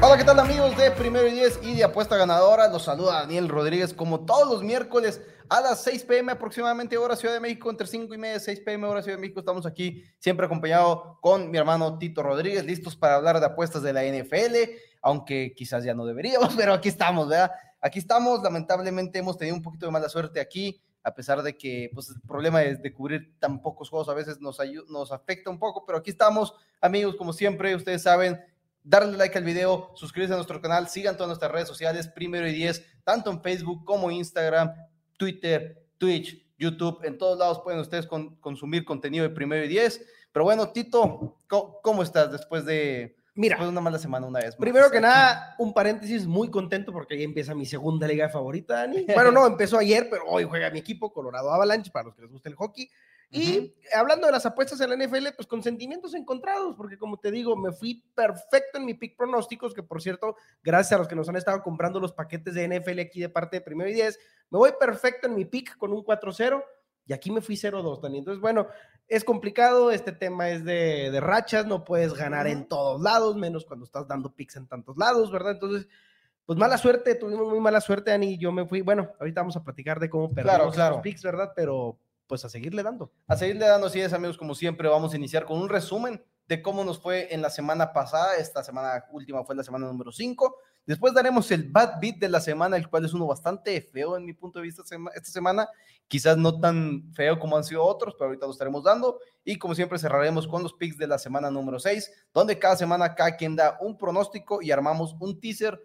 Hola, ¿qué tal amigos de Primero y Diez y de Apuesta Ganadora? Los saluda Daniel Rodríguez como todos los miércoles a las 6 pm aproximadamente hora Ciudad de México, entre 5 y media y 6 pm hora Ciudad de México. Estamos aquí siempre acompañado con mi hermano Tito Rodríguez, listos para hablar de apuestas de la NFL, aunque quizás ya no deberíamos, pero aquí estamos, ¿verdad? Aquí estamos, lamentablemente hemos tenido un poquito de mala suerte aquí, a pesar de que pues, el problema de, de cubrir tan pocos juegos a veces nos, nos afecta un poco, pero aquí estamos, amigos, como siempre, ustedes saben, darle like al video, suscribirse a nuestro canal, sigan todas nuestras redes sociales, primero y diez, tanto en Facebook como Instagram, Twitter, Twitch, YouTube, en todos lados pueden ustedes consumir contenido de primero y diez. Pero bueno, Tito, ¿cómo, estás después de, Mira, después de una mala semana una vez? Primero que nada, un paréntesis, muy contento porque ahí empieza mi segunda liga favorita, Dani. Bueno, no, empezó ayer, pero hoy juega mi equipo, Colorado Avalanche, para los que les guste el hockey. Y hablando de las apuestas en la NFL, pues con sentimientos encontrados, porque como te digo, me fui perfecto en mi pick pronósticos, que por cierto, gracias a los que nos han estado comprando los paquetes de NFL aquí de parte de Primero y Diez, me voy perfecto en mi pick con un 4-0 y aquí me fui 0-2 también. Entonces, bueno, es complicado, este tema es de, de, rachas, no puedes ganar en todos lados, menos cuando estás dando picks en tantos lados, ¿verdad? Entonces, pues mala suerte, tuvimos muy mala suerte, Ani, yo me fui, bueno, ahorita vamos a platicar de cómo perdimos claro, los picks, ¿verdad? Pero pues a seguirle dando. A seguirle dando, así es, amigos, como siempre, vamos a iniciar con un resumen de cómo nos fue en la semana pasada. Esta semana última fue la semana número 5. Después daremos el bad beat de la semana, el cual es uno bastante feo en mi punto de vista esta semana. Quizás no tan feo como han sido otros, pero ahorita lo estaremos dando. Y como siempre cerraremos con los picks de la semana número 6, donde cada semana cada quien da un pronóstico y armamos un teaser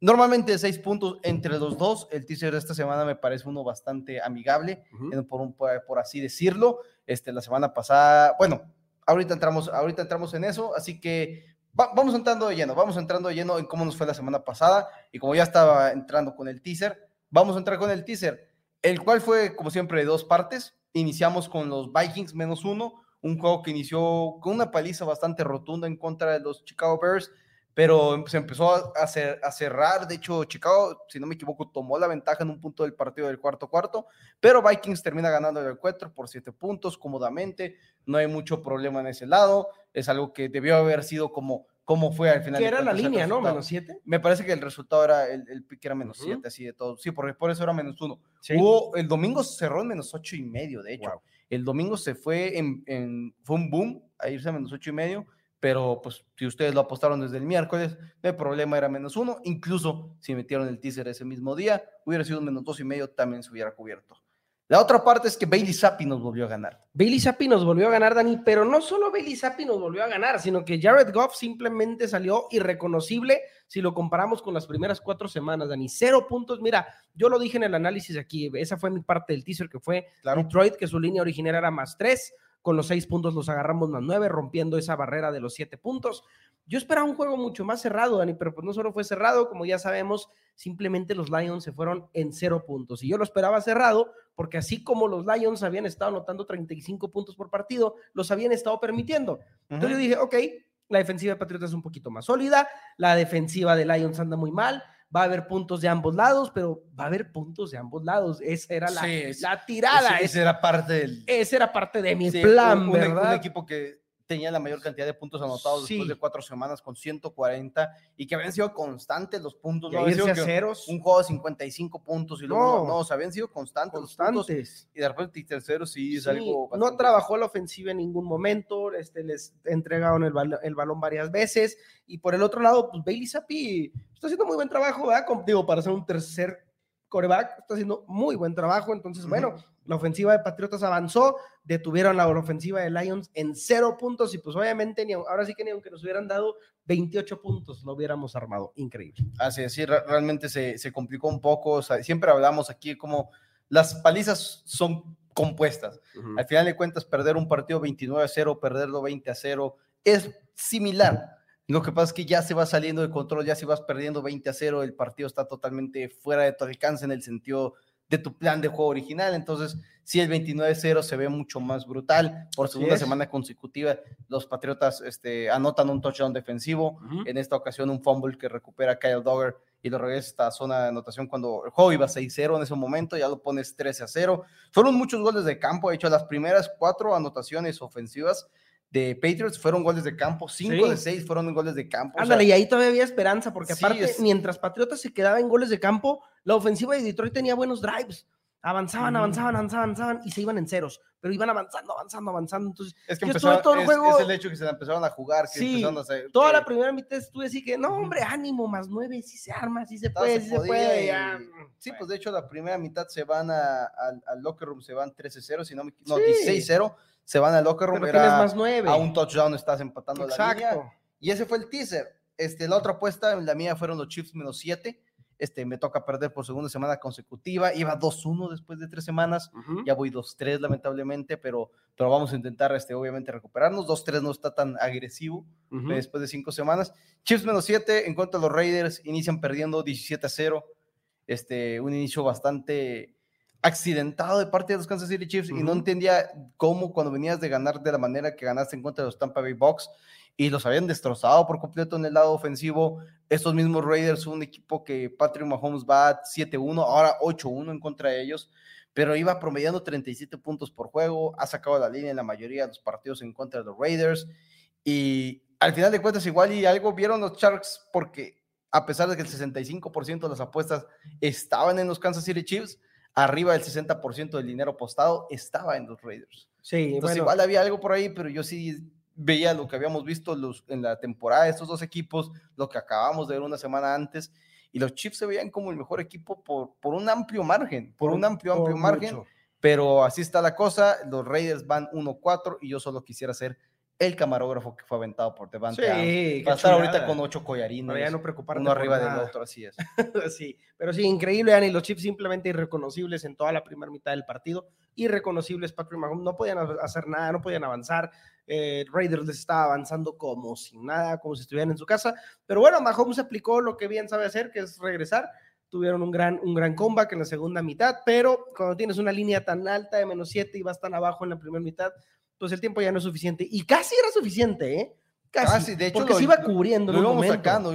Normalmente seis puntos entre los dos. El teaser de esta semana me parece uno bastante amigable, por, un, por, así decirlo. Este, la semana pasada, bueno, ahorita entramos, ahorita entramos en eso, así que vamos entrando de lleno, vamos entrando de lleno en cómo nos fue la semana pasada. Y como ya estaba entrando con el teaser, vamos a entrar con el teaser, el cual fue, como siempre, de dos partes. Iniciamos con los Vikings menos uno, un juego que inició con una paliza bastante rotunda en contra de los Chicago Bears pero se empezó a, a, cerrar. De hecho, Chicago, si no me equivoco, tomó la ventaja en un punto del partido del cuarto cuarto, pero Vikings termina ganando el encuentro por siete puntos cómodamente. No hay mucho problema en ese lado. Es algo que debió haber sido como, como fue al final. Que era la línea, ¿no? Menos siete. Me parece que el resultado era el, el pick era menos siete, así de todo. Sí, porque por eso era menos uno. Hubo, el domingo cerró en menos ocho y medio, de hecho. El domingo se fue en, en, fue un boom a irse a menos ocho y medio pero pues si ustedes lo apostaron desde el miércoles, el problema era menos uno, incluso si metieron el teaser ese mismo día, hubiera sido un menos dos y medio, también se hubiera cubierto. La otra parte es que Bailey Zappi nos volvió a ganar. Bailey Zappi nos volvió a ganar, Dani, pero no solo Bailey Zappi nos volvió a ganar, sino que Jared Goff simplemente salió irreconocible si lo comparamos con las primeras cuatro semanas, Dani. Cero puntos. Mira, yo lo dije en el análisis aquí, esa fue mi parte del teaser que fue Detroit, que su línea original era más tres con los seis puntos los agarramos más nueve, rompiendo esa barrera de los siete puntos. Yo esperaba un juego mucho más cerrado, Dani, pero pues no solo fue cerrado, como ya sabemos, simplemente los Lions se fueron en cero puntos. Y yo lo esperaba cerrado, porque así como los Lions habían estado anotando 35 puntos por partido, los habían estado permitiendo. Entonces yo dije, ok, la defensiva de Patriotas es un poquito más sólida, la defensiva de Lions anda muy mal, va a haber puntos de ambos lados, pero va a haber puntos de ambos lados. Esa era la, la tirada. Esa era parte del. Esa era parte de mi plan, ¿verdad? Un equipo que tenía la mayor cantidad de puntos anotados después de cuatro semanas con 140 y que habían sido constantes los puntos. no habían sido ceros. Un juego de 55 puntos y luego no, no, o sea, habían sido constantes. Constantes. y de repente tercero sí, es algo. No trabajó la ofensiva en ningún momento, este, les entregaron el, el, balón varias veces y por el otro lado, pues Bailey Zappi está haciendo muy buen trabajo, ¿verdad? digo, para ser un tercer coreback, está haciendo muy buen trabajo. Entonces, bueno, la ofensiva de Patriotas avanzó, detuvieron la ofensiva de Lions en cero puntos y pues obviamente ni, ahora sí que ni aunque nos hubieran dado 28 puntos lo hubiéramos armado. Increíble. Así es, sí, realmente se, se complicó un poco. O sea, siempre hablamos aquí como las palizas son compuestas. Al final de cuentas, perder un partido 29 a 0, perderlo 20 a 0, es similar lo que pasa es que ya se va saliendo de control, ya si vas perdiendo 20 a 0, el partido está totalmente fuera de tu alcance en el sentido de tu plan de juego original. Entonces, si el 29-0 se ve mucho más brutal. Por segunda semana consecutiva, los Patriotas este, anotan un touchdown defensivo. En esta ocasión, un fumble que recupera Kyle Dogger y lo regresa a esta zona de anotación cuando el juego iba 6-0 en ese momento, ya lo pones 13-0. Fueron muchos goles de campo. De hecho, las primeras cuatro anotaciones ofensivas de Patriots fueron goles de campo, 5 de 6 fueron goles de campo. Ándale, y ahí todavía había esperanza, porque aparte, mientras Patriotas se quedaba en goles de campo, la ofensiva de Detroit tenía buenos drives. Avanzaban, avanzaban, avanzaban, avanzaban y se iban en ceros, pero iban avanzando, avanzando, avanzando. Entonces, es que empezó, todo el juego. Es el hecho que se empezaron a jugar, que sí, empezaron a hacer, Toda la primera mitad estuve así que, no, hombre, ánimo, más nueve, sí se arma, sí se puede, sí se puede. Sí, pues de hecho, la primera mitad se van al locker room, se van 13-0, si no me no, 16-0, se van al locker room. Pero era, más nueve. A un touchdown estás empatando Exacto. la línea. Y ese fue el teaser. Este, la otra apuesta, la mía fueron los Chiefs menos 7 este, me toca perder por segunda semana consecutiva. Iba 2-1 después de tres semanas. Ya voy 2-3, lamentablemente, pero, pero vamos a intentar, este, obviamente, recuperarnos. 2-3 no está tan agresivo después de cinco semanas. Chiefs menos 7 en contra de los Raiders. Inician perdiendo 17-0. Este, un inicio bastante accidentado de parte de los Kansas City Chiefs y no entendía cómo cuando venías de ganar de la manera que ganaste en contra de los Tampa Bay Bucks y los habían destrozado por completo en el lado ofensivo. Estos mismos Raiders, un equipo que Patrick Mahomes va 7-1, ahora 8-1 en contra de ellos, pero iba promediando 37 puntos por juego, ha sacado la línea en la mayoría de los partidos en contra de los Raiders y al final de cuentas igual y algo vieron los Sharks porque a pesar de que el 65% de las apuestas estaban en los Kansas City Chiefs, arriba del 60% del dinero apostado estaba en los Raiders. Sí, Entonces igual había algo por ahí, pero yo sí veía lo que habíamos visto los, en la temporada de estos dos equipos, lo que acabamos de ver una semana antes, y los Chiefs se veían como el mejor equipo por, por un amplio margen, por, un amplio, amplio margen, pero así está la cosa, los Raiders van 1-4 y yo solo quisiera ser el camarógrafo que fue aventado por Devante sí, Va a estar ahorita con ocho collarines. Para ya no preocuparte Uno arriba del otro, así es. sí, pero sí, increíble, Dani. Los chips simplemente irreconocibles en toda la primera mitad del partido. Irreconocibles, Patrick Mahomes. No podían hacer nada, no podían avanzar. Eh, Raiders les estaba avanzando como sin nada, como si estuvieran en su casa. Pero bueno, Mahomes aplicó lo que bien sabe hacer, que es regresar. Tuvieron un gran, un gran comeback en la segunda mitad, pero cuando tienes una línea tan alta de menos 7 y vas tan abajo en la primera mitad, pues el tiempo ya no es suficiente. Y casi era suficiente, ¿eh? Casi, de hecho. Porque se iba cubriendo. Lo, íbamos sacando.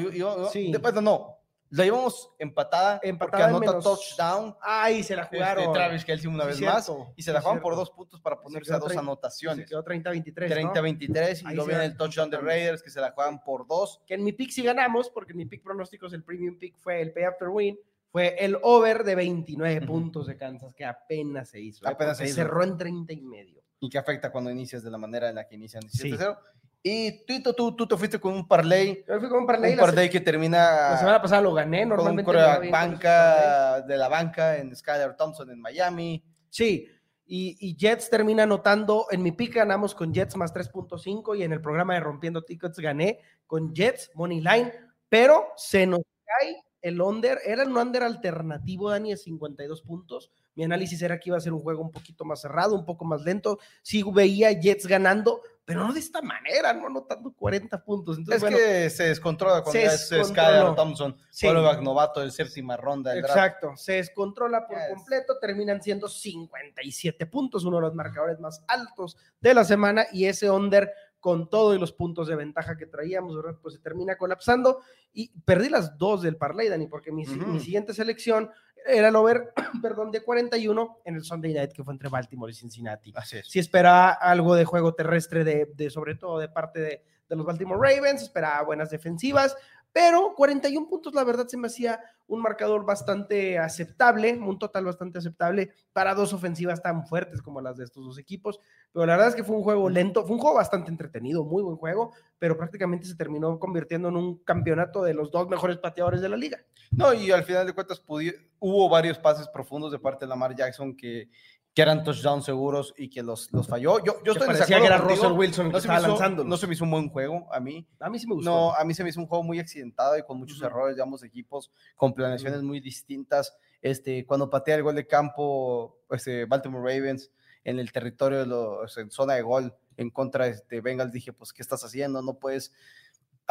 sí. Después no. La íbamos empatada, empatada porque anota touchdown. Ay, se la jugaron. Este, Travis Kelsey una vez más. Y se la jugaron por dos puntos para ponerse a dos anotaciones. Se quedó 30-23. 30-23. Y luego viene el touchdown de Raiders que se la juegan por dos. Que en mi pick sí ganamos, porque en mi pick pronósticos, el premium pick fue el pay after win fue el over de 29 puntos de Kansas, que apenas se hizo. ¿eh? Apenas se cerró en 30 y medio. Y que afecta cuando inicias de la manera en la que inician 17-0. Y Tito, tú, tú te fuiste con un parlay. Yo fui con un parlay. Un parlay que termina. La semana pasada lo gané, normalmente. Con un banca de la banca en Skyler Thompson en Miami. Sí, y, y, Jets termina anotando. En mi pick ganamos con Jets más 3.5 y en el programa de Rompiendo Tickets gané con Jets, Money Line, pero se nos cae el under, era un under alternativo, Dani, de 52 puntos. Mi análisis era que iba a ser un juego un poquito más cerrado, un poco más lento. Sí veía Jets ganando, pero no de esta manera, no anotando 40 puntos. Entonces, es que se descontrola cuando se es Skyler Thompson, sí. novato de séptima ronda. Exacto, se descontrola por completo, terminan siendo 57 puntos, uno de los marcadores más altos de la semana, y ese under con todos los puntos de ventaja que traíamos, ¿verdad? Pues se termina colapsando y perdí las dos del parlay, Dani, porque mi, siguiente selección era el over, perdón, de 41 en el Sunday Night que fue entre Baltimore y Cincinnati. Así es. Si esperaba algo de juego terrestre, de, de sobre todo de parte de, de los Baltimore Ravens, esperaba buenas defensivas, pero 41 puntos, la verdad, se me hacía un marcador bastante aceptable, un total bastante aceptable para dos ofensivas tan fuertes como las de estos dos equipos. Pero la verdad es que fue un juego lento, fue un juego bastante entretenido, muy buen juego, pero prácticamente se terminó convirtiendo en un campeonato de los dos mejores pateadores de la liga. No, y al final de cuentas hubo varios pases profundos de parte de Lamar Jackson que que eran touchdowns seguros y que los, los falló. Yo, yo estoy parecía que era Russell Wilson no que estaba lanzando. No se me hizo un buen juego a mí. A mí sí me gustó. No, a mí se me hizo un juego muy accidentado y con muchos errores de ambos equipos, con planeaciones muy distintas. Este, cuando patea el gol de campo, este, Baltimore Ravens en el territorio de los, en zona de gol en contra de Bengals, dije, pues, ¿qué estás haciendo? No puedes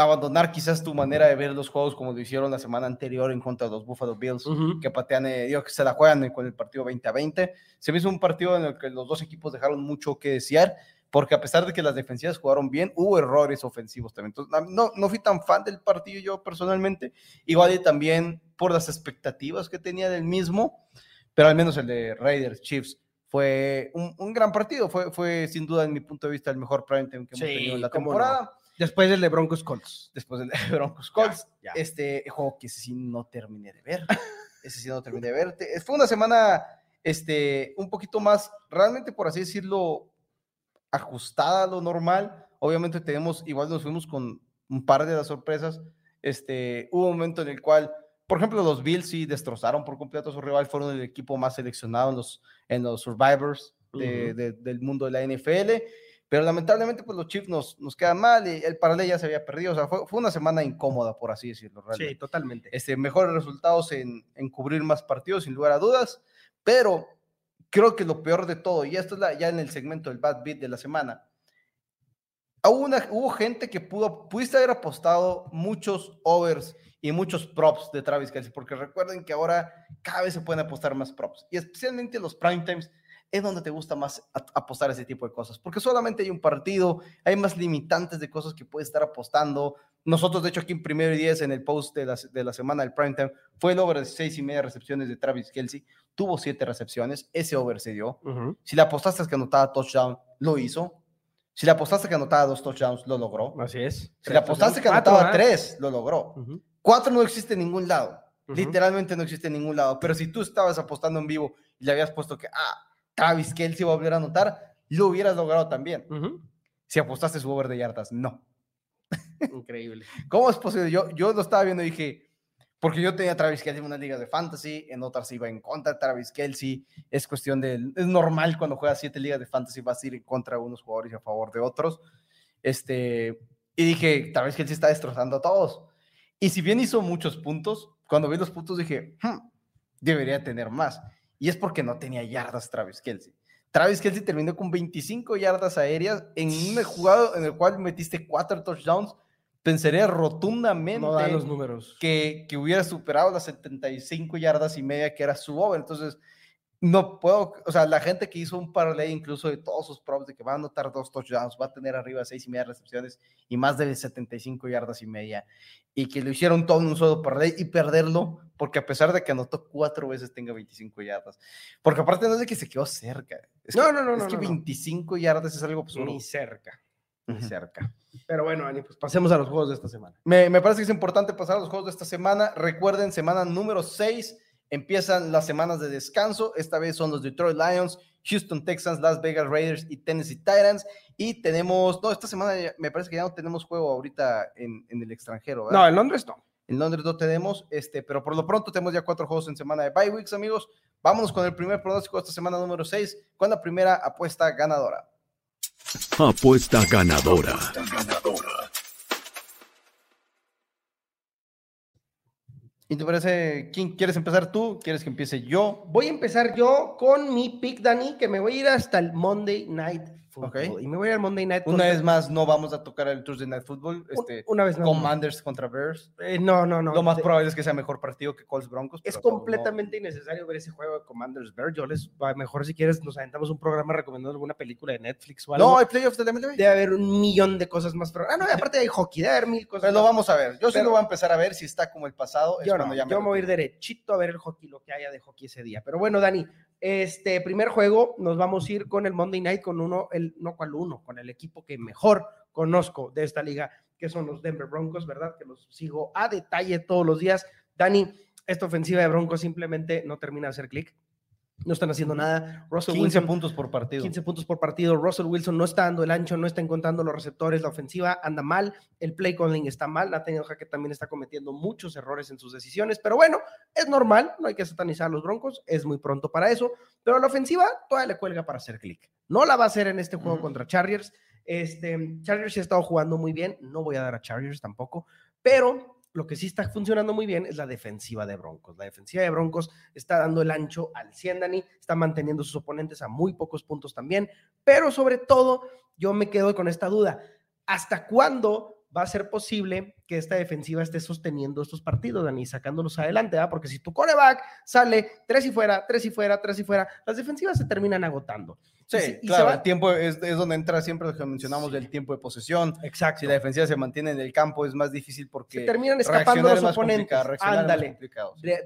abandonar quizás tu manera de ver los juegos como lo hicieron la semana anterior en contra de los Buffalo Bills, que patean, eh, digo, que se la juegan con el partido 20 a 20. Se me hizo un partido en el que los dos equipos dejaron mucho que desear, porque a pesar de que las defensivas jugaron bien, hubo errores ofensivos también. Entonces, no, no fui tan fan del partido yo personalmente, igual y también por las expectativas que tenía del mismo, pero al menos el de Raiders Chiefs fue un, un gran partido, fue, fue sin duda, en mi punto de vista, el mejor prime time que hemos tenido en la temporada. Después del de Broncos Colts. Después del de Broncos Colts. Este juego que ese sí no terminé de ver. ese sí no terminé de ver. Fue una semana este, un poquito más, realmente por así decirlo, ajustada a lo normal. Obviamente tenemos, igual nos fuimos con un par de las sorpresas. Este, hubo un momento en el cual, por ejemplo, los Bills sí destrozaron por completo a su rival, fueron el equipo más seleccionado en los, en los Survivors del mundo de la NFL. Pero lamentablemente, pues los Chiefs nos, nos quedan mal y el paralelo ya se había perdido. O sea, fue, fue una semana incómoda, por así decirlo. Sí, totalmente. Este, mejores resultados en, en, cubrir más partidos, sin lugar a dudas. Pero creo que lo peor de todo, y esto es la, ya en el segmento del Bad Beat de la semana, hubo, una, hubo gente que pudo, pudiste haber apostado muchos overs y muchos props de Travis Kelsey, porque recuerden que ahora cada vez se pueden apostar más props, y especialmente los prime times es donde te gusta más apostar ese tipo de cosas, porque solamente hay un partido, hay más limitantes de cosas que puedes estar apostando. Nosotros, de hecho, aquí en primero y diez, en el post de la, de la semana del primetime, fue el over de seis y media recepciones de Travis Kelsey, tuvo siete recepciones, ese over se dio. Si le apostaste que anotaba touchdown, lo hizo. Si le apostaste que anotaba dos touchdowns, lo logró. Así es. Si le apostaste que anotaba tres, lo logró. Cuatro no existe en ningún lado. Literalmente no existe en ningún lado. Pero si tú estabas apostando en vivo y le habías puesto que, ah, Travis Kelsey va a volver a anotar, lo hubieras logrado también. Si apostaste su over de yardas, no. Increíble. ¿Cómo es posible? Yo, yo lo estaba viendo y dije, porque yo tenía a Travis Kelsey en una liga de fantasy, en otras iba en contra de Travis Kelsey. Es cuestión de. Es normal cuando juegas siete ligas de fantasy, vas a ir en contra de unos jugadores y a favor de otros. Este, y dije, Travis Kelsey está destrozando a todos. Y si bien hizo muchos puntos, cuando vi los puntos dije, hmm, debería tener más. Y es porque no tenía yardas Travis Kelsey. Travis Kelsey terminó con 25 yardas aéreas en un jugado en el cual metiste cuatro touchdowns. Pensaría rotundamente los números. Que, que hubiera superado las 75 yardas y media que era su over. Entonces, no puedo, o sea, la gente que hizo un parlay incluso de todos sus props de que va a anotar dos touchdowns, va a tener arriba seis y media recepciones y más de 75 yardas y media, y que lo hicieron todo en un solo parlay y perderlo, porque a pesar de que anotó cuatro veces tenga 25 yardas, porque aparte no es de que se quedó cerca, es no, que, no, no, es no, que no. 25 yardas es algo absurdo. Ni cerca, ni cerca. Pero bueno, Ani, pues pasemos a los juegos de esta semana. Me, me parece que es importante pasar a los juegos de esta semana. Recuerden, semana número 6 empiezan las semanas de descanso. Esta vez son los Detroit Lions, Houston Texans, Las Vegas Raiders y Tennessee Titans. Y tenemos, no, esta semana ya- me parece que ya no tenemos juego ahorita en, en el extranjero. ¿verdad? No, en Londres no. En Londres no tenemos, este, pero por lo pronto tenemos ya cuatro juegos en semana de bye weeks, amigos. Vámonos con el primer pronóstico de esta semana número 6, con la primera apuesta ganadora. Apuesta ganadora. ¿Y te parece, quién quieres empezar tú? ¿Quieres que empiece yo? Voy a empezar yo con mi pick, Dani, que me voy a ir hasta el Monday Night Football. Ok. Y me voy al Monday Night Una contra- vez más, no vamos a tocar el Thursday Night Football. Este, una vez más. Commanders contra Bears. Eh, no, no, no. Lo más De- probable es que sea mejor partido que Colts Broncos. Es pero no. completamente innecesario ver ese juego de Commanders Bears. Yo les, mejor si quieres nos aventamos un programa recomendando alguna película de Netflix o algo. No, hay playoffs del MLB. Debe haber un millón de cosas más. Pero, ah, no, aparte hay hockey, debe haber mil cosas. Pues lo vamos a ver. Yo sí Pero- lo voy a empezar a ver si está como el pasado. es Yo no, ya yo me voy a ir derechito a ver el hockey, lo que haya de hockey ese día. Pero bueno, Dani, este primer juego nos vamos a ir con el Monday Night, con uno, el, no cual uno, con el equipo que mejor conozco de esta liga, que son los Denver Broncos, ¿verdad? Que los sigo a detalle todos los días. Dani, esta ofensiva de Broncos simplemente no termina de hacer clic. No están haciendo nada. Russell 15 Wilson, puntos por partido. 15 puntos por partido. Russell Wilson no está dando el ancho, no está encontrando los receptores. La ofensiva anda mal. El play calling está mal. Nathaniel Hackett también está cometiendo muchos errores en sus decisiones. Pero bueno, es normal. No hay que satanizar a los Broncos. Es muy pronto para eso. Pero la ofensiva todavía le cuelga para hacer clic. No la va a hacer en este juego contra Chargers. Este, Chargers ha estado jugando muy bien. No voy a dar a Chargers tampoco. Pero lo que sí está funcionando muy bien es la defensiva de Broncos. La defensiva de Broncos está dando el ancho al 100, Dani, está manteniendo a sus oponentes a muy pocos puntos también, pero sobre todo yo me quedo con esta duda. ¿Hasta cuándo va a ser posible que esta defensiva esté sosteniendo estos partidos, Dani, sacándolos adelante, ¿ah? Porque si tu coreback sale tres y fuera, tres y fuera, tres y fuera, las defensivas se terminan agotando. Sí, y claro, el tiempo es, es, donde entra siempre lo que mencionamos del tiempo de posesión. Exacto. Si la defensiva se mantiene en el campo es más difícil porque... Se terminan escapando los oponentes. Ándale.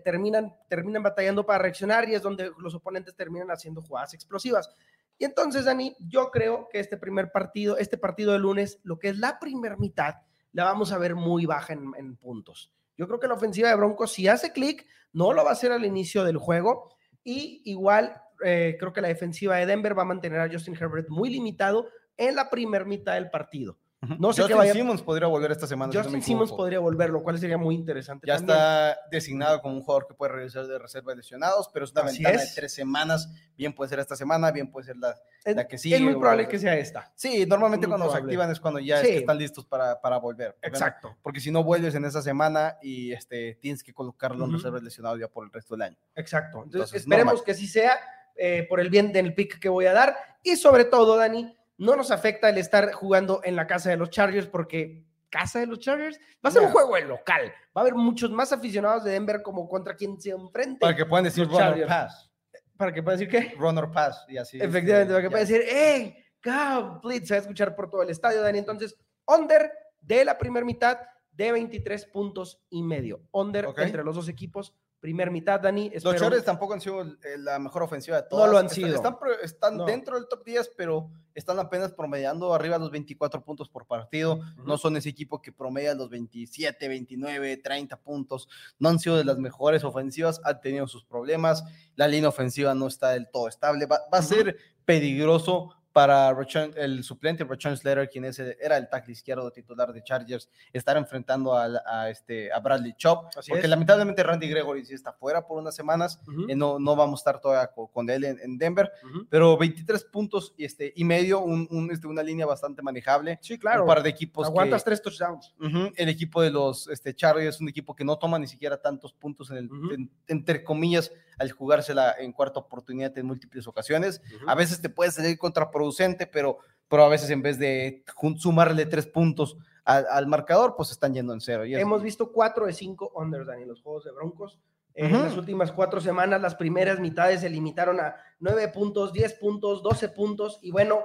Terminan, terminan batallando para reaccionar y es donde los oponentes terminan haciendo jugadas explosivas. Y entonces, Dani, yo creo que este primer partido, este partido de lunes, lo que es la primera mitad, la vamos a ver muy baja en, puntos. Yo creo que la ofensiva de Broncos, si hace clic, no lo va a hacer al inicio del juego. Y igual, eh, creo que la defensiva de Denver va a mantener a Justin Herbert muy limitado en la primera mitad del partido. No sé Justin Simmons podría volver esta semana. Justin Simmons podría volver, lo cual sería muy interesante. Ya está designado como un jugador que puede regresar de reserva de lesionados, pero es una ventana de tres semanas. Bien puede ser esta semana, bien puede ser la, la que sigue. Es muy probable que sea esta. Sí, normalmente cuando se activan es cuando ya están listos para, para volver. Exacto. Porque si no vuelves en esa semana y este, tienes que colocarlo en reserva de lesionados ya por el resto del año. Exacto. Entonces, esperemos que sí sea eh, por el bien del pick que voy a dar y sobre todo, Dani no nos afecta el estar jugando en la casa de los Chargers porque casa de los Chargers va a ser un juego en local. Va a haber muchos más aficionados de Denver como contra quien se enfrente. Para que puedan decir runner pass. Para que puedan decir qué? Runner pass y así. Efectivamente, para que puedan decir, hey, God, Blitz, se va a escuchar por todo el estadio, Dani. Entonces, under de la primera mitad de 23 puntos y medio. Under entre los dos equipos primer mitad, Dani. Los Chargers tampoco han sido eh, la mejor ofensiva de todas. No lo han sido. Están, están dentro del top 10, pero están apenas promediando arriba los 24 puntos por partido. No son ese equipo que promedia los 27, 29, 30 puntos. No han sido de las mejores ofensivas, han tenido sus problemas. La línea ofensiva no está del todo estable. Va, va a ser peligroso para el suplente Rachon Slater, quien era el tackle izquierdo titular de Chargers, estar enfrentando a, este, a Bradley Chop, porque lamentablemente Randy Gregory sí está fuera por unas semanas, y no, no vamos a estar todavía con, él en, Denver, pero 23 puntos y, este, y medio, un, este, una línea bastante manejable. Sí, claro. Un par de equipos. Aguantas tres touchdowns. el equipo de los este, Chargers es un equipo que no toma ni siquiera tantos puntos, en el, entre comillas, al jugársela en cuarta oportunidad en múltiples ocasiones. A veces te puede salir contraproducente, pero, pero a veces en vez de sumarle tres puntos al, marcador, pues están yendo en cero. Hemos visto cuatro de cinco unders, en los juegos de Broncos. En las últimas cuatro semanas, las primeras mitades se limitaron a nueve puntos, diez puntos, doce puntos, y bueno,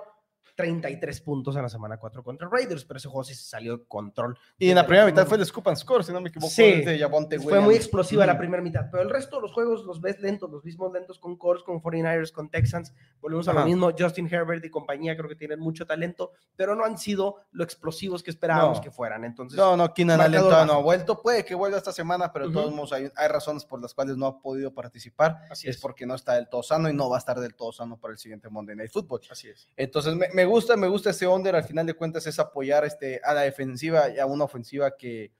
33 puntos en la semana 4 contra Raiders, pero ese juego sí se salió de control. Y en la primera mitad fue el scoop and score, si no me equivoco. Sí, fue muy explosiva la primera mitad, pero el resto de los juegos los ves lentos, los mismos lentos con Colts, con 49ers, con Texans. Volvemos a lo mismo, Justin Herbert y compañía creo que tienen mucho talento, pero no han sido lo explosivos que esperábamos que fueran. Entonces, no, no, Keenan Allen no ha vuelto, puede que vuelva esta semana, pero de todos modos hay, razones por las cuales no ha podido participar. Así es. porque no está del todo sano y no va a estar del todo sano para el siguiente Monday Night Football. Así es. Entonces me, me gusta, me gusta ese under al final de cuentas es apoyar este, a la defensiva y a una ofensiva que,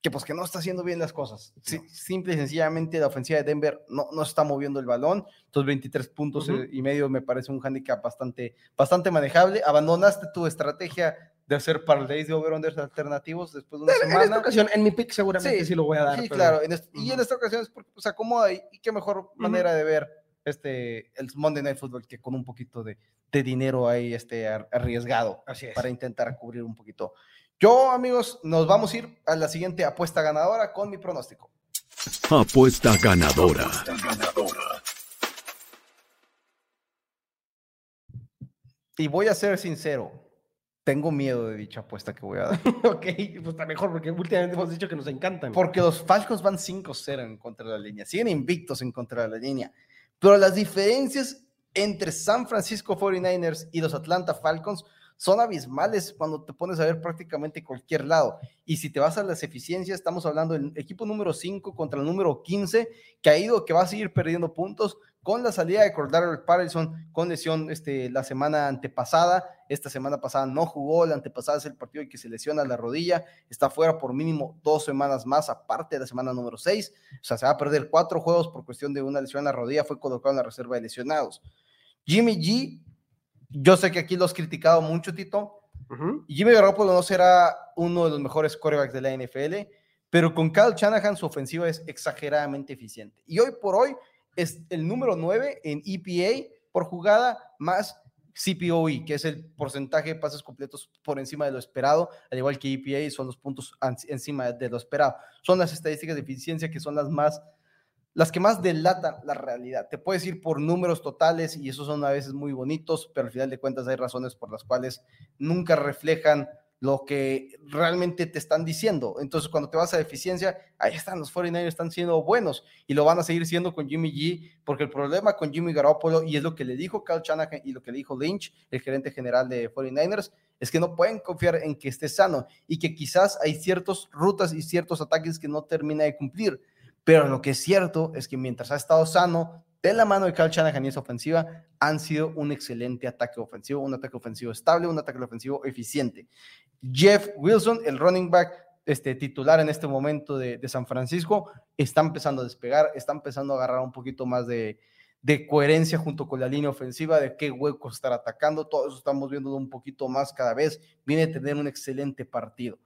que pues que no está haciendo bien las cosas. simple y sencillamente la ofensiva de Denver no, no está moviendo el balón. Entonces 23 puntos y medio me parece un handicap bastante, bastante manejable. Abandonaste tu estrategia de hacer parlays de over-unders alternativos después de una semana. En esta ocasión, en mi pick seguramente sí, lo voy a dar. Sí, claro. Y en esta ocasión es porque pues acomoda y, y qué mejor manera de ver este, el Monday Night Football que con un poquito de, de dinero ahí este, arriesgado para intentar cubrir un poquito. Yo, amigos, nos vamos a ir a la siguiente apuesta ganadora con mi pronóstico. Apuesta ganadora. Y voy a ser sincero, tengo miedo de dicha apuesta que voy a dar. ok, pues está mejor, porque últimamente hemos dicho que nos encantan. Porque los Falcons van 5-0 en contra de la línea, siguen invictos en contra de la línea. Pero las diferencias entre San Francisco 49ers y los Atlanta Falcons son abismales cuando te pones a ver prácticamente cualquier lado. Y si te vas a las eficiencias, estamos hablando del equipo número 5 contra el número 15, que ha ido, que va a seguir perdiendo puntos con la salida de Cordero Patterson con lesión este, la semana antepasada. Esta semana pasada no jugó, la antepasada es el partido en que se lesiona la rodilla, está fuera por mínimo dos semanas más, aparte de la semana número 6. O sea, se va a perder cuatro juegos por cuestión de una lesión en la rodilla, fue colocado en la reserva de lesionados. Jimmy G yo sé que aquí lo has criticado mucho, Tito. Jimmy Garoppolo no será uno de los mejores quarterbacks de la NFL, pero con Kyle Shanahan su ofensiva es exageradamente eficiente. Y hoy por hoy es el número 9 en EPA por jugada, más CPOE, que es el porcentaje de pases completos por encima de lo esperado, al igual que EPA, son los puntos encima de lo esperado. Son las estadísticas de eficiencia que son las más las que más delatan la realidad. Te puedes ir por números totales y esos son a veces muy bonitos, pero al final de cuentas hay razones por las cuales nunca reflejan lo que realmente te están diciendo. Entonces, cuando te vas a eficiencia, ahí están, los 49ers están siendo buenos y lo van a seguir siendo con Jimmy G, porque el problema con Jimmy Garoppolo, y es lo que le dijo Kyle Shanahan y lo que le dijo Lynch, el gerente general de 49ers, es que no pueden confiar en que esté sano y que quizás hay ciertas rutas y ciertos ataques que no termina de cumplir. Pero lo que es cierto es que mientras ha estado sano, de la mano de Kyle Shanahan y esa ofensiva, han sido un excelente ataque ofensivo, un ataque ofensivo estable, un ataque ofensivo eficiente. Jeff Wilson, el running back este, titular en este momento de, San Francisco, está empezando a despegar, está empezando a agarrar un poquito más de, de coherencia junto con la línea ofensiva, de qué hueco estar atacando. Todo eso estamos viendo un poquito más cada vez. Viene a tener un excelente partido.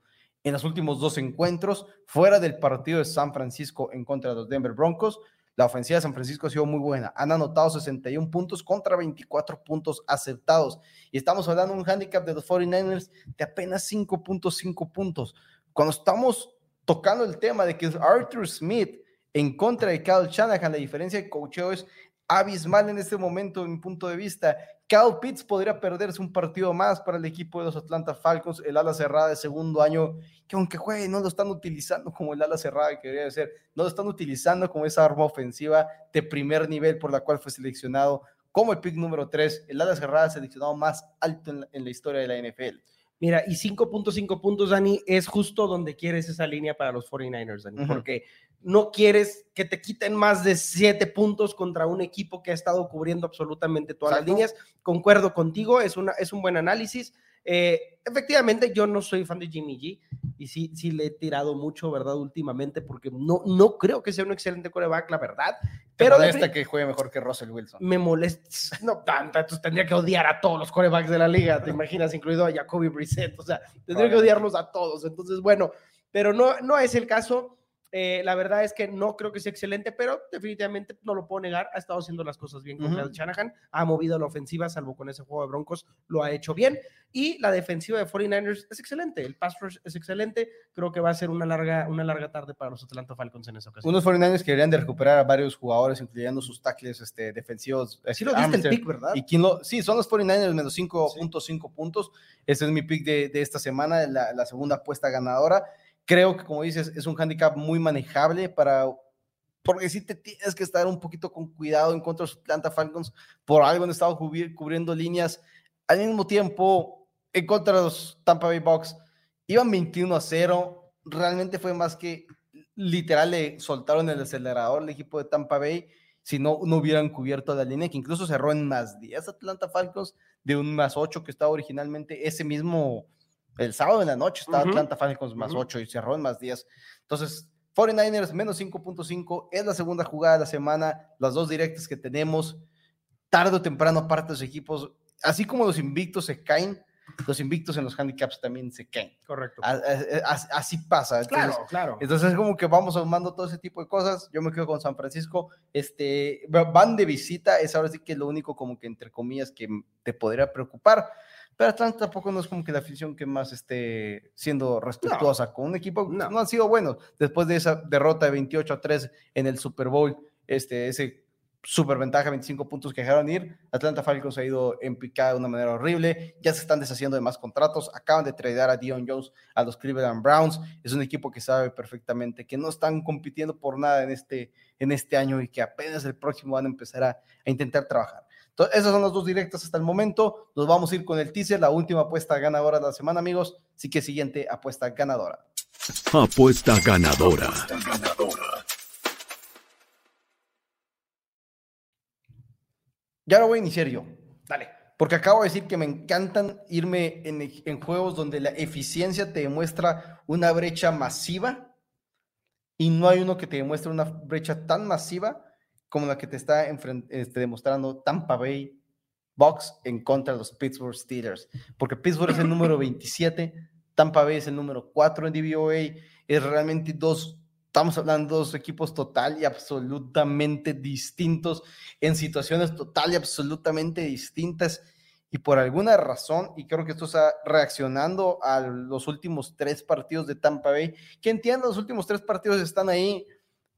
En los últimos dos encuentros, fuera del partido de San Francisco en contra de los Denver Broncos, la ofensiva de San Francisco ha sido muy buena. Han anotado 61 puntos contra 24 puntos aceptados. Y estamos hablando de un handicap de los 49ers de apenas 5.5 puntos. Cuando estamos tocando el tema de que Arthur Smith en contra de Kyle Shanahan, la diferencia de coacheo es abismal en este momento, en mi punto de vista. Cal Pitts podría perderse un partido más para el equipo de los Atlanta Falcons, el ala cerrada de segundo año, que aunque juegue, no lo están utilizando como el ala cerrada que debería ser, no lo están utilizando como esa arma ofensiva de primer nivel por la cual fue seleccionado como el pick número 3, el ala cerrada seleccionado más alto en la, historia de la NFL. Mira, y 5.5 puntos, Dani, es justo donde quieres esa línea para los 49ers, Dani, porque no quieres que te quiten más de siete puntos contra un equipo que ha estado cubriendo absolutamente todas las líneas. Concuerdo contigo, es, una, es un buen análisis. Eh, efectivamente, yo no soy fan de Jimmy G y sí, sí le he tirado mucho, ¿verdad? Últimamente, porque no, no creo que sea un excelente coreback, la verdad. Pero molesta que juegue mejor que Russell Wilson. Me molesta, no tanto, entonces tendría que odiar a todos los corebacks de la liga, ¿te imaginas? Incluido a Jacoby Brissett, o sea, tendría que odiarlos a todos. Entonces, bueno, pero no, no es el caso. Eh, la verdad es que no creo que sea excelente, pero definitivamente no lo puedo negar. Ha estado haciendo las cosas bien con uh Shanahan. Ha movido la ofensiva, salvo con ese juego de Broncos, lo ha hecho bien. Y la defensiva de 49ers es excelente. El pass rush es excelente. Creo que va a ser una larga, una larga tarde para los Atlanta Falcons en esa ocasión. Unos 49ers que deberían de recuperar a varios jugadores, incluyendo sus tackles este, defensivos. Sí lo diste el pick, ¿verdad? Y quién lo, sí, son los 49ers menos 5.5 puntos. Ese es mi pick de, de esta semana, la, la segunda apuesta ganadora. Creo que, como dices, es un handicap muy manejable para, porque sí te tienes que estar un poquito con cuidado en contra de los Atlanta Falcons. Por algo han estado cubriendo líneas. Al mismo tiempo, en contra de los Tampa Bay Bucks, iban 21 a 0. Realmente fue más que literal le soltaron el acelerador el equipo de Tampa Bay si no, no hubieran cubierto la línea, que incluso cerró en más 10 Atlanta Falcons de un más 8 que estaba originalmente ese mismo el sábado en la noche estaba Atlanta Falcons más 8 y cerró en más 10. Entonces, 49ers menos 5.5 es la segunda jugada de la semana. Las dos directas que tenemos, tarde o temprano, aparte de los equipos, así como los invictos se caen, los invictos en los handicaps también se caen. Correcto. Así, pasa. claro, claro. Entonces es como que vamos sumando todo ese tipo de cosas. Yo me quedo con San Francisco. Este, van de visita, es ahora sí que lo único como que entre comillas que te podría preocupar. Pero Atlanta tampoco no es como que la afición que más esté siendo respetuosa con un equipo. No. no han sido buenos. Después de esa derrota de 28 a 3 en el Super Bowl, este, ese super ventaja, 25 puntos que dejaron ir. Atlanta Falcons ha ido en picada de una manera horrible. Ya se están deshaciendo de más contratos. Acaban de tradear a Dion Jones a los Cleveland Browns. Es un equipo que sabe perfectamente que no están compitiendo por nada en este, en este año y que apenas el próximo van a empezar a intentar trabajar. Entonces, esas son las dos directas hasta el momento. Nos vamos a ir con el teaser, la última apuesta ganadora de la semana, amigos. Así que siguiente apuesta ganadora. Apuesta ganadora. Ya lo voy a iniciar yo. Dale. Porque acabo de decir que me encantan irme en, en juegos donde la eficiencia te demuestra una brecha masiva y no hay uno que te demuestre una brecha tan masiva como la que te está este, demostrando Tampa Bay Box en contra de los Pittsburgh Steelers, porque Pittsburgh es el número 27, Tampa Bay es el número 4 en DVOA, es realmente dos, estamos hablando de dos equipos total y absolutamente distintos, en situaciones total y absolutamente distintas, y por alguna razón, y creo que esto está reaccionando a los últimos tres partidos de Tampa Bay, que entiendo, los últimos tres partidos están ahí,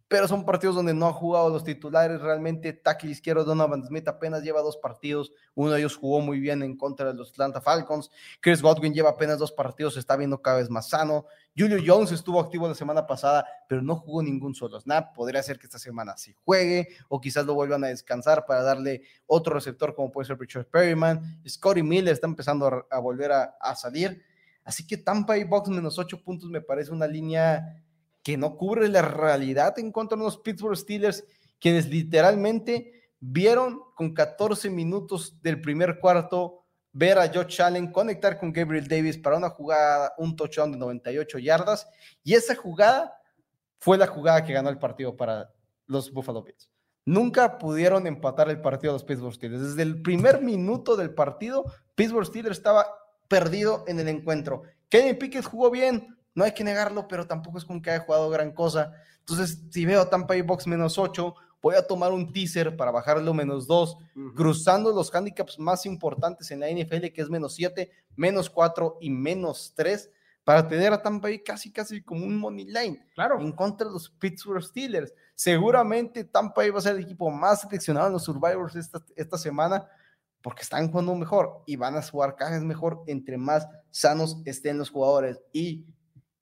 pero son partidos donde no han jugado los titulares. Realmente, tackle izquierdo Donovan Smith apenas lleva dos partidos. Uno de ellos jugó muy bien en contra de los Atlanta Falcons. Chris Godwin lleva apenas dos partidos, se está viendo cada vez más sano. Julio Jones estuvo activo la semana pasada, pero no jugó ningún solo snap. Podría ser que esta semana sí juegue, o quizás lo vuelvan a descansar para darle otro receptor, como puede ser Richard Perryman. Scotty Miller está empezando a, volver a, salir. Así que Tampa y Box menos ocho puntos me parece una línea que no cubre la realidad en contra de los Pittsburgh Steelers, quienes literalmente vieron con 14 minutos del primer cuarto ver a Josh Allen conectar con Gabriel Davis para una jugada, un touchdown de 98 yardas, y esa jugada fue la jugada que ganó el partido para los Buffalo Bills. Nunca pudieron empatar el partido los Pittsburgh Steelers. Desde el primer minuto del partido, Pittsburgh Steelers estaba perdido en el encuentro. Kenny Pickett jugó bien, no hay que negarlo, pero tampoco es como que haya jugado gran cosa. Entonces, si veo Tampa Bay Box menos 8, voy a tomar un teaser para bajarlo menos 2, cruzando los handicaps más importantes en la NFL, que es menos 7, menos 4 y menos 3, para tener a Tampa Bay casi, casi como un money line. Claro. En contra de los Pittsburgh Steelers. Seguramente Tampa Bay va a ser el equipo más seleccionado en los Survivors esta, esta semana, porque están jugando mejor y van a jugar cajas mejor entre más sanos estén los jugadores. Y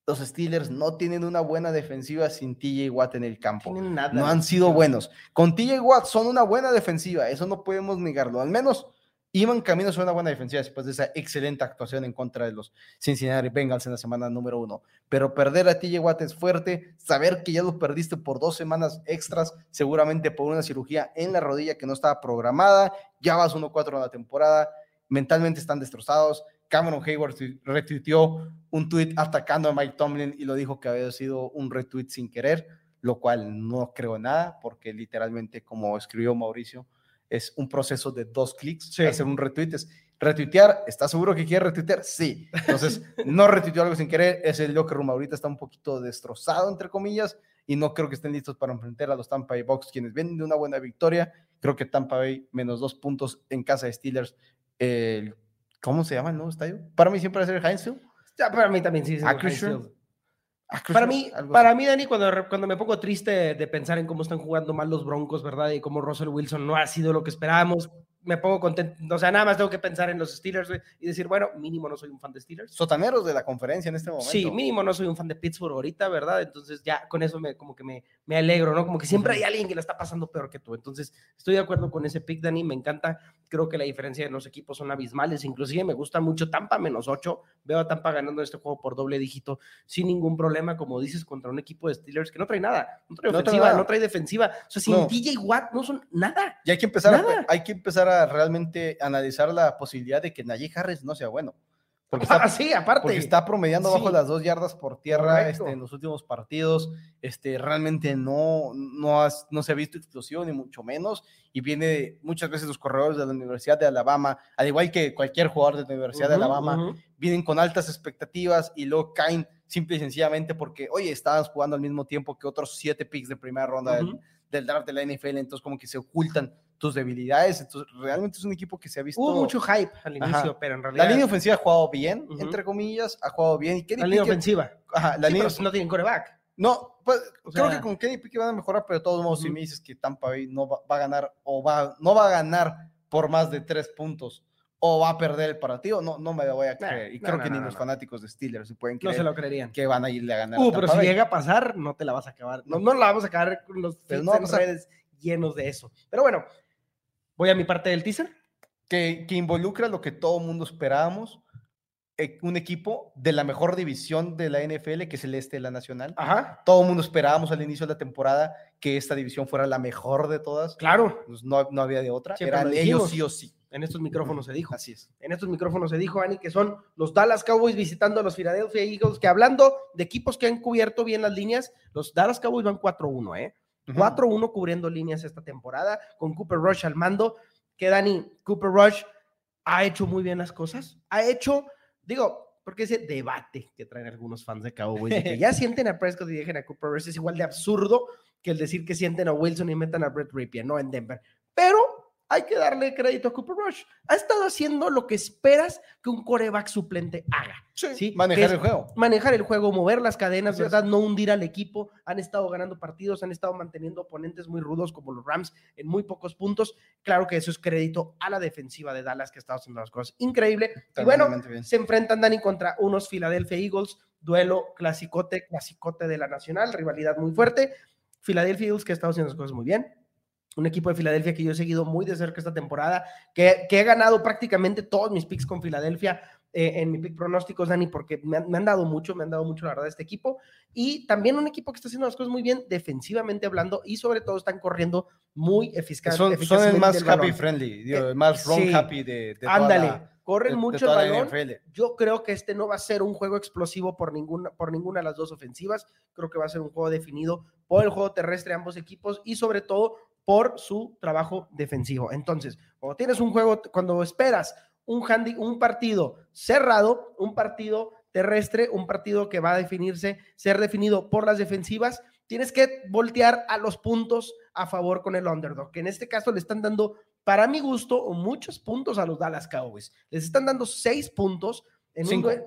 los Steelers no tienen una buena defensiva sin TJ Watt en el campo. No han sido buenos. Con TJ Watt son una buena defensiva, eso no podemos negarlo. Al menos iban caminos a una buena defensiva después de esa excelente actuación en contra de los Cincinnati Bengals en la semana número uno. Pero perder a TJ Watt es fuerte, saber que ya lo perdiste por dos semanas extras, seguramente por una cirugía en la rodilla que no estaba programada, ya vas 1-4 en la temporada, mentalmente están destrozados Cameron Hayward retuiteó un tweet atacando a Mike Tomlin y lo dijo que había sido un retweet sin querer, lo cual no creo nada, porque literalmente, como escribió Mauricio, es un proceso de dos clics. Hacer un retweet es retuitear. ¿Estás seguro que quiere retuitear? Sí. Entonces, no retuiteó algo sin querer. Es el locker room ahorita está un poquito destrozado, entre comillas, y no creo que estén listos para enfrentar a los Tampa Bay Bucks, quienes vienen de una buena victoria. Creo que Tampa Bay menos dos puntos en casa de Steelers. El ¿Cómo se llama el nuevo estadio? Para mí siempre va a ser Heinz Ya, para mí también sí. Para mí, para mí, Dani, cuando, cuando me pongo triste de pensar en cómo están jugando mal los Broncos, ¿verdad? Y cómo Russell Wilson no ha sido lo que esperábamos, me pongo contento. O sea, nada más tengo que pensar en los Steelers y decir, bueno, mínimo no soy un fan de Steelers. Sotaneros de la conferencia en este momento. Sí, mínimo no soy un fan de Pittsburgh ahorita, ¿verdad? Entonces ya con eso me, como que me, me alegro, ¿no? Como que siempre hay alguien que la está pasando peor que tú. Entonces estoy de acuerdo con ese pick, Dani, me encanta. Creo que la diferencia de los equipos son abismales. Inclusive me gusta mucho Tampa menos 8. Veo a Tampa ganando este juego por doble dígito sin ningún problema, como dices, contra un equipo de Steelers que no trae nada. No trae ofensiva, no trae, defensiva. O sea, sin TJ Watt no son nada. Y hay que empezar, hay que empezar a realmente analizar la posibilidad de que Najee Harris no sea bueno. Porque está, ah, aparte. Porque está promediando bajo las dos yardas por tierra este, en los últimos partidos. Este, realmente no, no, no se ha visto explosión, ni mucho menos. Y viene muchas veces los corredores de la Universidad de Alabama, al igual que cualquier jugador de la Universidad de Alabama, vienen con altas expectativas y luego caen simple y sencillamente porque, oye, estabas jugando al mismo tiempo que otros siete picks de primera ronda del, del draft de la NFL, entonces como que se ocultan tus debilidades. Entonces, realmente es un equipo que se ha visto. Hubo mucho hype al inicio, pero en realidad. La línea ofensiva ha jugado bien, entre comillas, ha jugado bien. Y la línea ofensiva. Ajá, la línea... no tienen coreback. No, pues creo que con Kenny Pickett van a mejorar, pero de todos modos, si me dices que Tampa Bay no va, a ganar o va, no va a ganar por más de tres puntos o va a perder el partido, no, no me lo voy a creer. y creo que ni los fanáticos de Steelers se pueden creer. No se lo creerían. Que van a irle a ganar. Uh, pero si llega a pasar, no te la vas a acabar. No, no la vamos a acabar con los no, redes llenos de eso. Pero bueno, Voy a mi parte del teaser. Que, que involucra lo que todo mundo esperábamos. Eh, un equipo de la mejor división de la NFL, que es el este de la Nacional. Ajá. Todo el mundo esperábamos al inicio de la temporada que esta división fuera la mejor de todas. Claro. Pues no, no, había de otra. Eran ellos sí o sí. En estos micrófonos se dijo. Así es. En estos micrófonos se dijo, Ani, que son los Dallas Cowboys visitando a los Philadelphia Eagles, que hablando de equipos que han cubierto bien las líneas, los Dallas Cowboys van 4-1, ¿eh? 4-1 cubriendo líneas esta temporada, con Cooper Rush al mando. Que Dani, Cooper Rush ha hecho muy bien las cosas. Ha hecho, digo, porque ese debate que traen algunos fans de Cowboys, de que ya sienten a Prescott y dejen a Cooper Rush, es igual de absurdo que el decir que sienten a Wilson y metan a Brett Ripien, ¿no? En Denver. Pero hay que darle crédito a Cooper Rush. Ha estado haciendo lo que esperas que un coreback suplente haga. Sí, manejar el juego. Manejar el juego, mover las cadenas, ¿verdad? No hundir al equipo. Han estado ganando partidos, han estado manteniendo oponentes muy rudos como los Rams en muy pocos puntos. Claro que eso es crédito a la defensiva de Dallas que ha estado haciendo las cosas increíble. Y bueno, se enfrentan Dani contra unos Philadelphia Eagles, duelo clasicote, clasicote de la nacional, rivalidad muy fuerte. Philadelphia Eagles que ha estado haciendo las cosas muy bien un equipo de Filadelfia que yo he seguido muy de cerca esta temporada, que, que he ganado prácticamente todos mis picks con Filadelfia eh, en mi pick pronósticos, Dani, porque me han, dado mucho, me han dado mucho, la verdad, este equipo. Y también un equipo que está haciendo las cosas muy bien defensivamente hablando y sobre todo están corriendo muy eficaz, son, son el más happy friendly, el eh, más run happy de, de Ándale, corren mucho el balón. Yo creo que este no va a ser un juego explosivo por ninguna, por ninguna de las dos ofensivas. Creo que va a ser un juego definido por el juego terrestre de ambos equipos y sobre todo por su trabajo defensivo. Entonces, cuando tienes un juego, cuando esperas un, un partido cerrado, un partido terrestre, un partido que va a definirse, ser definido por las defensivas, tienes que voltear a los puntos a favor con el underdog, que en este caso le están dando, para mi gusto, muchos puntos a los Dallas Cowboys. Les están dando seis puntos en un,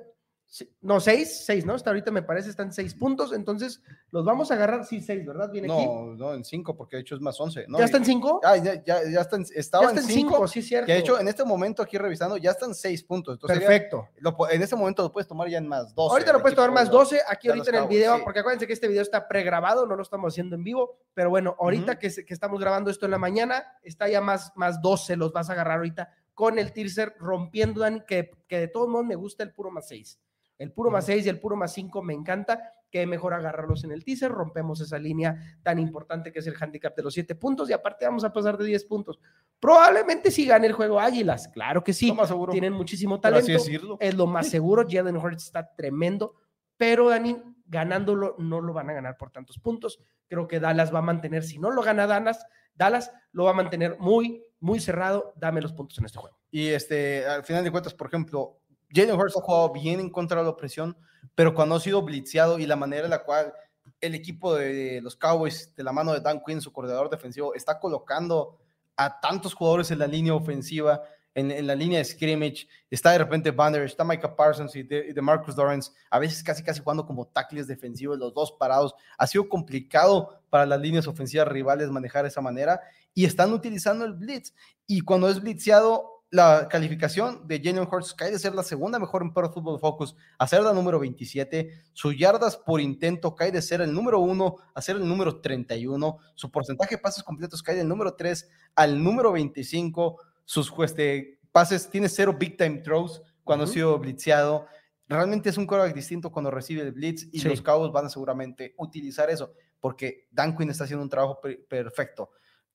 no, seis, seis, ¿no? Hasta ahorita me parece están seis puntos, entonces los vamos a agarrar, sí, seis, ¿verdad? Viene no, no, en cinco, porque de hecho es más once. ¿Ya están cinco? Ah, ya, ya, ya están, estaban en cinco, sí, cierto. Que de hecho, en este momento aquí revisando, ya están seis puntos. Perfecto. en este momento lo puedes tomar ya en más doce. Ahorita lo puedes tomar más doce, aquí ahorita en el video, porque acuérdense que este video está pregrabado, no lo estamos haciendo en vivo, pero bueno, ahorita que, que, estamos grabando esto en la mañana, está ya más, más doce, los vas a agarrar ahorita con el teaser rompiendo, que, que de todos modos me gusta el puro más seis. El puro más 6 y el puro más 5 me encanta. Que mejor agarrarlos en el teaser. Rompemos esa línea tan importante que es el handicap de los 7 puntos y aparte vamos a pasar de 10 puntos. Probablemente sí gane el juego Águilas. Claro que sí. Tienen muchísimo talento. Es lo más seguro. Jalen Hurts está tremendo. Pero Dani, ganándolo no lo van a ganar por tantos puntos. Creo que Dallas va a mantener, si no lo gana Dallas, Dallas lo va a mantener muy, muy cerrado. Dame los puntos en este juego. Y este, al final de cuentas, por ejemplo, Jalen Hurts ha jugado bien en contra de la opresión, pero cuando ha sido blitzeado y la manera en la cual el equipo de los Cowboys, de la mano de Dan Quinn, su coordinador defensivo, está colocando a tantos jugadores en la línea ofensiva, en, la línea de scrimmage, está de repente Banner, está Micah Parsons y de, Marcus Lawrence, a veces casi casi jugando como tackles defensivos, los dos parados. Ha sido complicado para las líneas ofensivas rivales manejar esa manera y están utilizando el blitz. Y cuando es blitzeado, la calificación de Jalen Hurts cae de ser la segunda mejor en Pro Football Focus a ser la número 27. Su yardas por intento cae de ser el número 1 a ser el número 31. Su porcentaje de pases completos cae del número 3 al número 25. Sus este, pases tiene cero big time throws cuando ha sido blitzeado. Realmente es un quarterback distinto cuando recibe el blitz y los Cowboys van a seguramente utilizar eso porque Dan Quinn está haciendo un trabajo perfecto.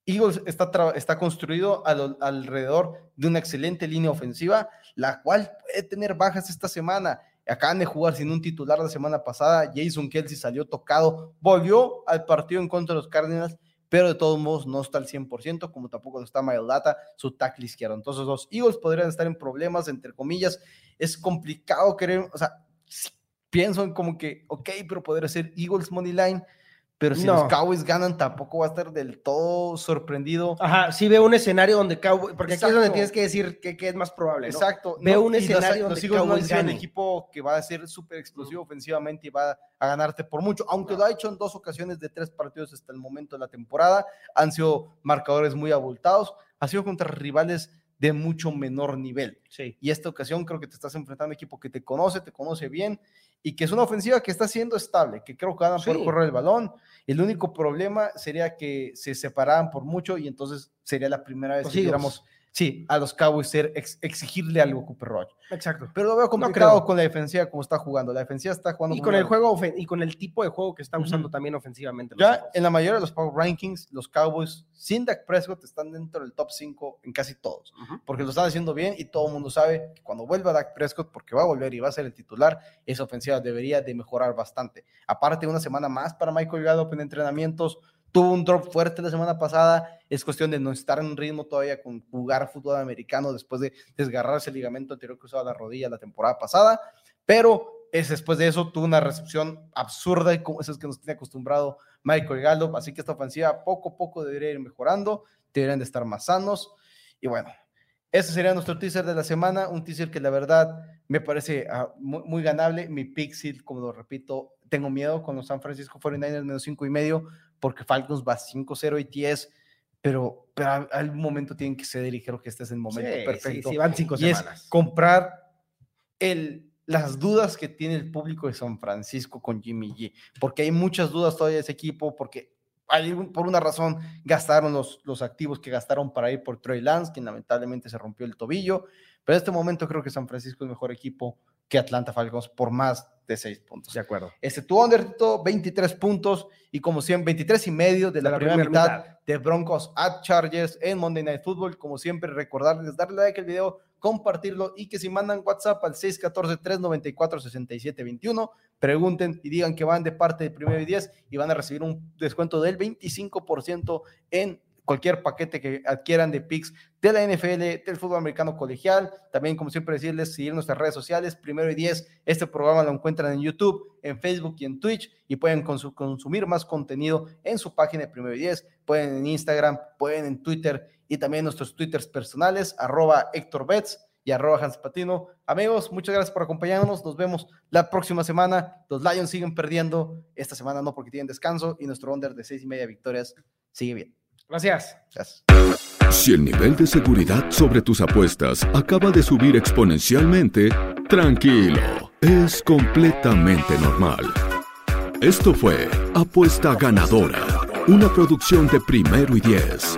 Eagles está, está construido alrededor de una excelente línea ofensiva, la cual puede tener bajas esta semana. Acaban de jugar sin un titular la semana pasada. Jason Kelsey salió tocado, volvió al partido en contra de los Cardinals, pero de todos modos no está al 100%, como tampoco está Mael Data, su tackle izquierdo. Entonces los Eagles podrían estar en problemas, entre comillas. Es complicado querer, o sea, pienso en como que, ok, pero podría ser Eagles Money Line pero si los Cowboys ganan, tampoco va a estar del todo sorprendido. Ajá, sí veo un escenario donde Cowboys, porque aquí es donde tienes que decir que, es más probable. Exacto. Veo un escenario donde Cowboys no un equipo que va a ser súper explosivo ofensivamente y va a ganarte por mucho, aunque lo ha hecho en dos ocasiones de tres partidos hasta el momento de la temporada. Han sido marcadores muy abultados, ha sido contra rivales de mucho menor nivel. Sí. Y esta ocasión creo que te estás enfrentando a un equipo que te conoce, te conoce bien y que es una ofensiva que está siendo estable, que creo que van a poder correr el balón. El único problema sería que se separaran por mucho y entonces sería la primera vez que viéramos sí, a los Cowboys ser exigirle algo a Cooper Rush. Exacto. Pero lo veo complicado con la defensiva como está jugando. La defensiva está jugando. Y con el juego y con el tipo de juego que está usando también ofensivamente. Ya en la mayoría de los Power Rankings, los Cowboys sin Dak Prescott están dentro del top 5 en casi todos, porque lo están haciendo bien y todo el mundo sabe que cuando vuelva Dak Prescott, porque va a volver y va a ser el titular, esa ofensiva debería de mejorar bastante. Aparte, una semana más para Michael Gallup en entrenamientos, tuvo un drop fuerte la semana pasada. Es cuestión de no estar en ritmo todavía con jugar fútbol americano después de desgarrarse el ligamento anterior que usaba la rodilla la temporada pasada. Pero es después de eso tuvo una recepción absurda y como es que nos tiene acostumbrado Michael Gallup. Así que esta ofensiva poco a poco debería ir mejorando, deberían de estar más sanos. Y bueno, ese sería nuestro teaser de la semana, un teaser que la verdad me parece ah, muy, muy, ganable. Mi Pixel, como lo repito, tengo miedo con los San Francisco 49ers menos 5 y medio, porque Falcons va 5-0 y 10, pero, pero a algún momento tienen que ceder y creo que este es el momento Sí, perfecto. sí, sí, van cinco y es semanas. comprar el, las dudas que tiene el público de San Francisco con Jimmy G, porque hay muchas dudas todavía de ese equipo, porque hay por una razón gastaron los, los activos que gastaron para ir por Trey Lance, quien lamentablemente se rompió el tobillo, pero en este momento creo que San Francisco es mejor equipo que Atlanta Falcons por más de seis puntos. De acuerdo. Este tuvo under 23 puntos y como siempre 23 y medio de la, la primera, primera mitad, mitad. de Broncos at Chargers en Monday Night Football. Como siempre, recordarles darle like al video, compartirlo y que si mandan WhatsApp al 614-394-6721, pregunten y digan que van de parte de primero y 10 y van a recibir un descuento del 25% en cualquier paquete que adquieran de picks de la NFL, del fútbol americano colegial. También, como siempre, decirles, seguir nuestras redes sociales, primero y 10. Este programa lo encuentran en YouTube, en Facebook y en Twitch y pueden consu- consumir más contenido en su página de primero y 10. Pueden en Instagram, pueden en Twitter y también nuestros Twitters personales, arroba Héctor Betts y arroba Hans Patino. Amigos, muchas gracias por acompañarnos. Nos vemos la próxima semana. Los Lions siguen perdiendo. Esta semana no porque tienen descanso y nuestro under de seis y media victorias sigue bien. Gracias. Gracias. Si el nivel de seguridad sobre tus apuestas acaba de subir exponencialmente, tranquilo, es completamente normal. Esto fue Apuesta Ganadora, una producción de primero y diez.